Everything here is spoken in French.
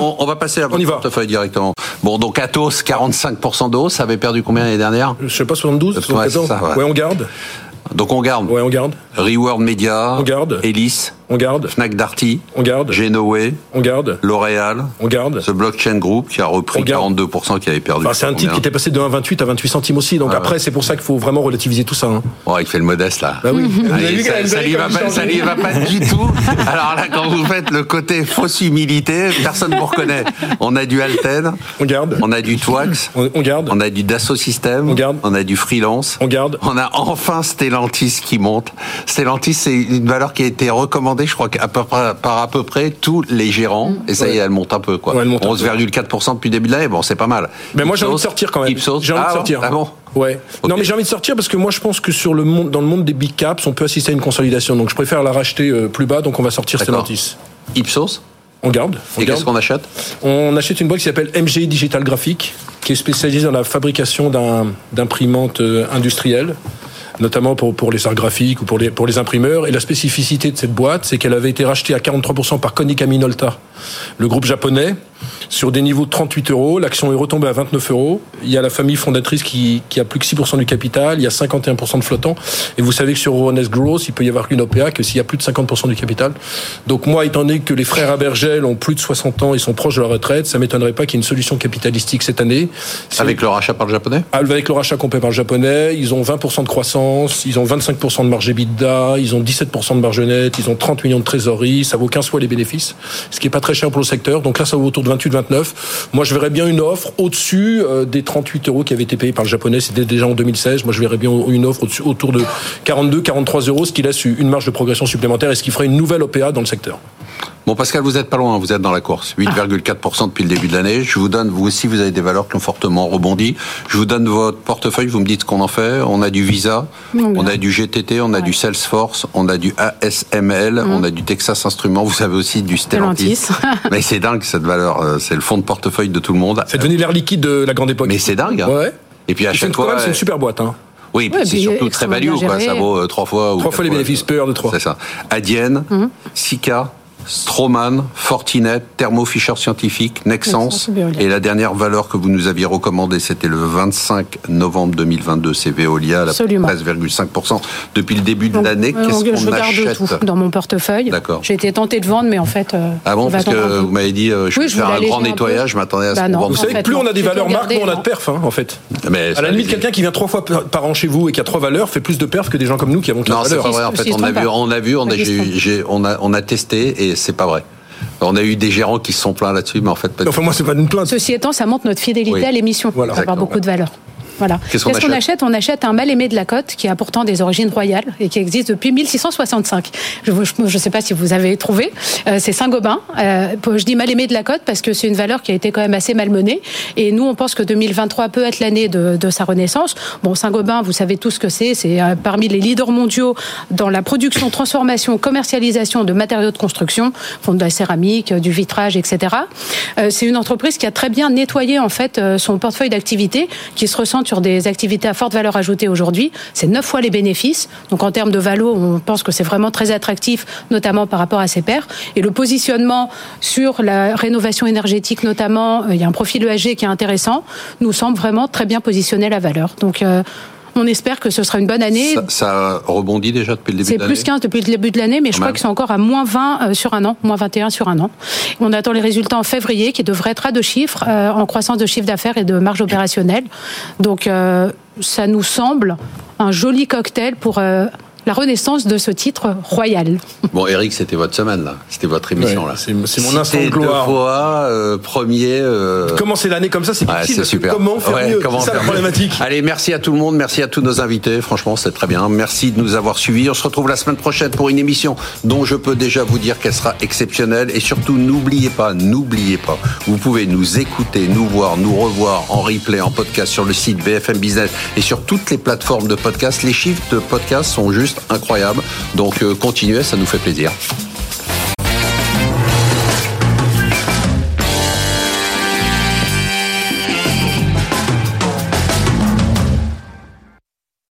on, on va passer à On y votre va. portefeuille directement. Bon, donc Atos, 45% de hausse, ça avait perdu combien l'année dernière Je sais pas, 72, Ouais, 74 c'est ça, ouais. on garde. Donc on garde Ouais, on garde. Reward Media, On garde. Elis, On garde. Fnac Darty, On garde. Genoé, On garde. L'Oréal, On garde. The Blockchain Group qui a repris On garde. 42% qui avait perdu. Enfin, c'est un titre qui était passé de 1,28 à 28 centimes aussi. Donc Ouais, après, ouais. c'est pour ça qu'il faut vraiment relativiser tout ça. hein. Bon, il fait le modeste là. Bah oui. Allez, ça, ça lui va pas, ça lui va pas du tout. Alors là, quand vous faites le côté fausse humilité, personne ne vous reconnaît. On a du Alten, On garde. on a du Twax, On, on garde. on a du Dassault Systèmes, On garde. on a du Freelance, On garde. on a enfin Stellantis qui monte. Stellantis, c'est une valeur qui a été recommandée, je crois, qu'à peu près- par à peu près tous les gérants. Et ça y est, Ouais. elle monte un peu, quoi. Ouais, elle monte un peu. 11,4% depuis le début de l'année. Bon, c'est pas mal. Mais moi, j'ai envie de sortir quand même. Ipsos- J'ai envie ah de sortir. Ah bon Ouais. Non, mais j'ai envie de sortir parce que moi, je pense que sur le monde, dans le monde des big caps, on peut assister à une consolidation. Donc, je préfère la racheter euh, plus bas. Donc, on va sortir. Stellantis. Ipsos On garde. On, Et garde. qu'est-ce qu'on achète on achète une boîte qui s'appelle MG Digital Graphic, qui est spécialisée dans la fabrication d'imprimantes euh, industrielles notamment pour, les arts graphiques ou pour les, pour les imprimeurs. Et la spécificité de cette boîte, c'est qu'elle avait été rachetée à 43% par Konica Minolta, le groupe japonais, sur des niveaux de 38 euros. L'action est retombée à 29 euros. Il y a la famille fondatrice qui, qui a plus que 6% du capital. Il y a 51% de flottants. Et vous savez que sur Euronext Growth, il peut y avoir une OPA que s'il y a plus de 50% du capital. Donc moi, étant donné que les frères Abergel ont plus de 60 ans et sont proches de la retraite, ça m'étonnerait pas qu'il y ait une solution capitalistique cette année. Avec le rachat par le japonais? Avec le rachat complet par le japonais, ils ont 20% de croissance, ils ont 25% de marge EBITDA, ils ont 17% de marge nette, ils ont 30 millions de trésorerie, ça vaut 15 fois les bénéfices, ce qui est pas très cher pour le secteur. Donc là, ça vaut autour de 28-29. Moi, je verrais bien une offre au-dessus euh, des 38 euros qui avaient été payés par le japonais. C'était déjà en 2016. Moi, je verrais bien une offre autour de 42-43 euros, ce qui laisse une marge de progression supplémentaire et ce qui ferait une nouvelle OPA dans le secteur. Bon, Pascal, vous êtes pas loin, vous êtes dans la course. 8,4% depuis le début de l'année. Je vous donne, vous aussi, vous avez des valeurs qui ont fortement rebondi. Je vous donne votre portefeuille, vous me dites ce qu'on en fait. On a du Visa, on a du GTT, on a du Salesforce, on a du ASML, on a du Texas Instruments, vous avez aussi du Stellantis. Stellantis. Mais c'est dingue, cette valeur. euh, C'est le fond de portefeuille de tout le monde. C'est devenu l'air liquide de la grande époque. Mais c'est dingue. hein. Ouais. Et puis à C'est chaque fois. c'est une super boîte. Hein. Oui, Ouais, c'est puis surtout très value, quoi. bien Ça vaut euh, trois fois ou Trois fois les bénéfices, peur de trois. C'est ça. Adienne, Sika, Stroman, Fortinet, Thermo Fisher Scientific, Nexens. Et la dernière valeur que vous nous aviez recommandée, c'était le 25 novembre 2022, c'est Veolia, à Absolument. 13,5% depuis le début de l'année. euh, Qu'est-ce je qu'on regarde achète tout dans mon portefeuille. D'accord. J'ai été tenté de vendre, mais en fait. euh, Ah bon, parce que vous m'avez dit, euh, je Oui, vais faire un grand nettoyage, je m'attendais à ce Bah non. vende. Vous savez, fait, plus non. on a des valeurs marques, on a de non. perf, hein, en fait. Mais À la limite, quelqu'un qui vient trois fois par an chez vous et qui a trois valeurs fait plus de perf que des gens comme nous qui avons Non, quatre c'est valeurs. pas vrai. En fait, on a vu, a a, on a testé et c'est pas vrai. On a eu des gérants qui se sont plaints là-dessus, mais en fait, Enfin, moi, c'est pas une plainte. Ceci étant, ça montre notre fidélité Oui. à l'émission. Voilà. Ça va avoir beaucoup de valeur. Voilà. Qu'est-ce qu'on achète On achète un mal aimé de la côte qui a pourtant des origines royales et qui existe depuis 1665. Je ne sais pas si vous avez trouvé. Euh, c'est Saint-Gobain. Euh, je dis mal aimé de la côte parce que c'est une valeur qui a été quand même assez malmenée. Et nous, on pense que 2023 peut être l'année de, de sa renaissance. Bon, Saint-Gobain, vous savez tout ce que c'est. C'est euh, parmi les leaders mondiaux dans la production, transformation, commercialisation de matériaux de construction, font de la céramique, du vitrage, etc. C'est une entreprise qui a très bien nettoyé en fait son portefeuille d'activités, qui se ressent sur des activités à forte valeur ajoutée aujourd'hui. C'est neuf fois les bénéfices. Donc en termes de valo, on pense que c'est vraiment très attractif, notamment par rapport à ses pairs. Et le positionnement sur la rénovation énergétique, notamment, euh, il y a un profil ESG qui est intéressant, nous semble vraiment très bien positionner la valeur. Donc euh, on espère que ce sera une bonne année. Ça, ça rebondit déjà depuis le début C'est de l'année plus 15 depuis le début de l'année, mais je crois que c'est encore à moins 20 euh, sur un an, moins 21 sur un an. On attend les résultats en février qui devraient être à deux chiffres, euh, en croissance de chiffre d'affaires et de marge opérationnelle. Donc euh, ça nous semble un joli cocktail pour euh, la renaissance de ce titre royal. Bon, Eric, c'était votre semaine, là. C'était votre émission, Ouais, là. c'est- mon instant de deux gloire. fois, euh, premier. euh, Commencer l'année comme ça, c'est que super. Comment faire Ouais, mieux? comment C'est ça la problématique. Allez, merci à tout le monde, merci à tous nos invités. Franchement, c'est très bien. Merci de nous avoir suivis. On se retrouve la semaine prochaine pour une émission dont je peux déjà vous dire qu'elle sera exceptionnelle. Et surtout, n'oubliez pas, n'oubliez pas, vous pouvez nous écouter, nous voir, nous revoir en replay, en podcast sur le site BFM Business et sur toutes les plateformes de podcast. Les chiffres de podcast sont juste incroyables. Donc, euh, continuez, ça nous fait plaisir.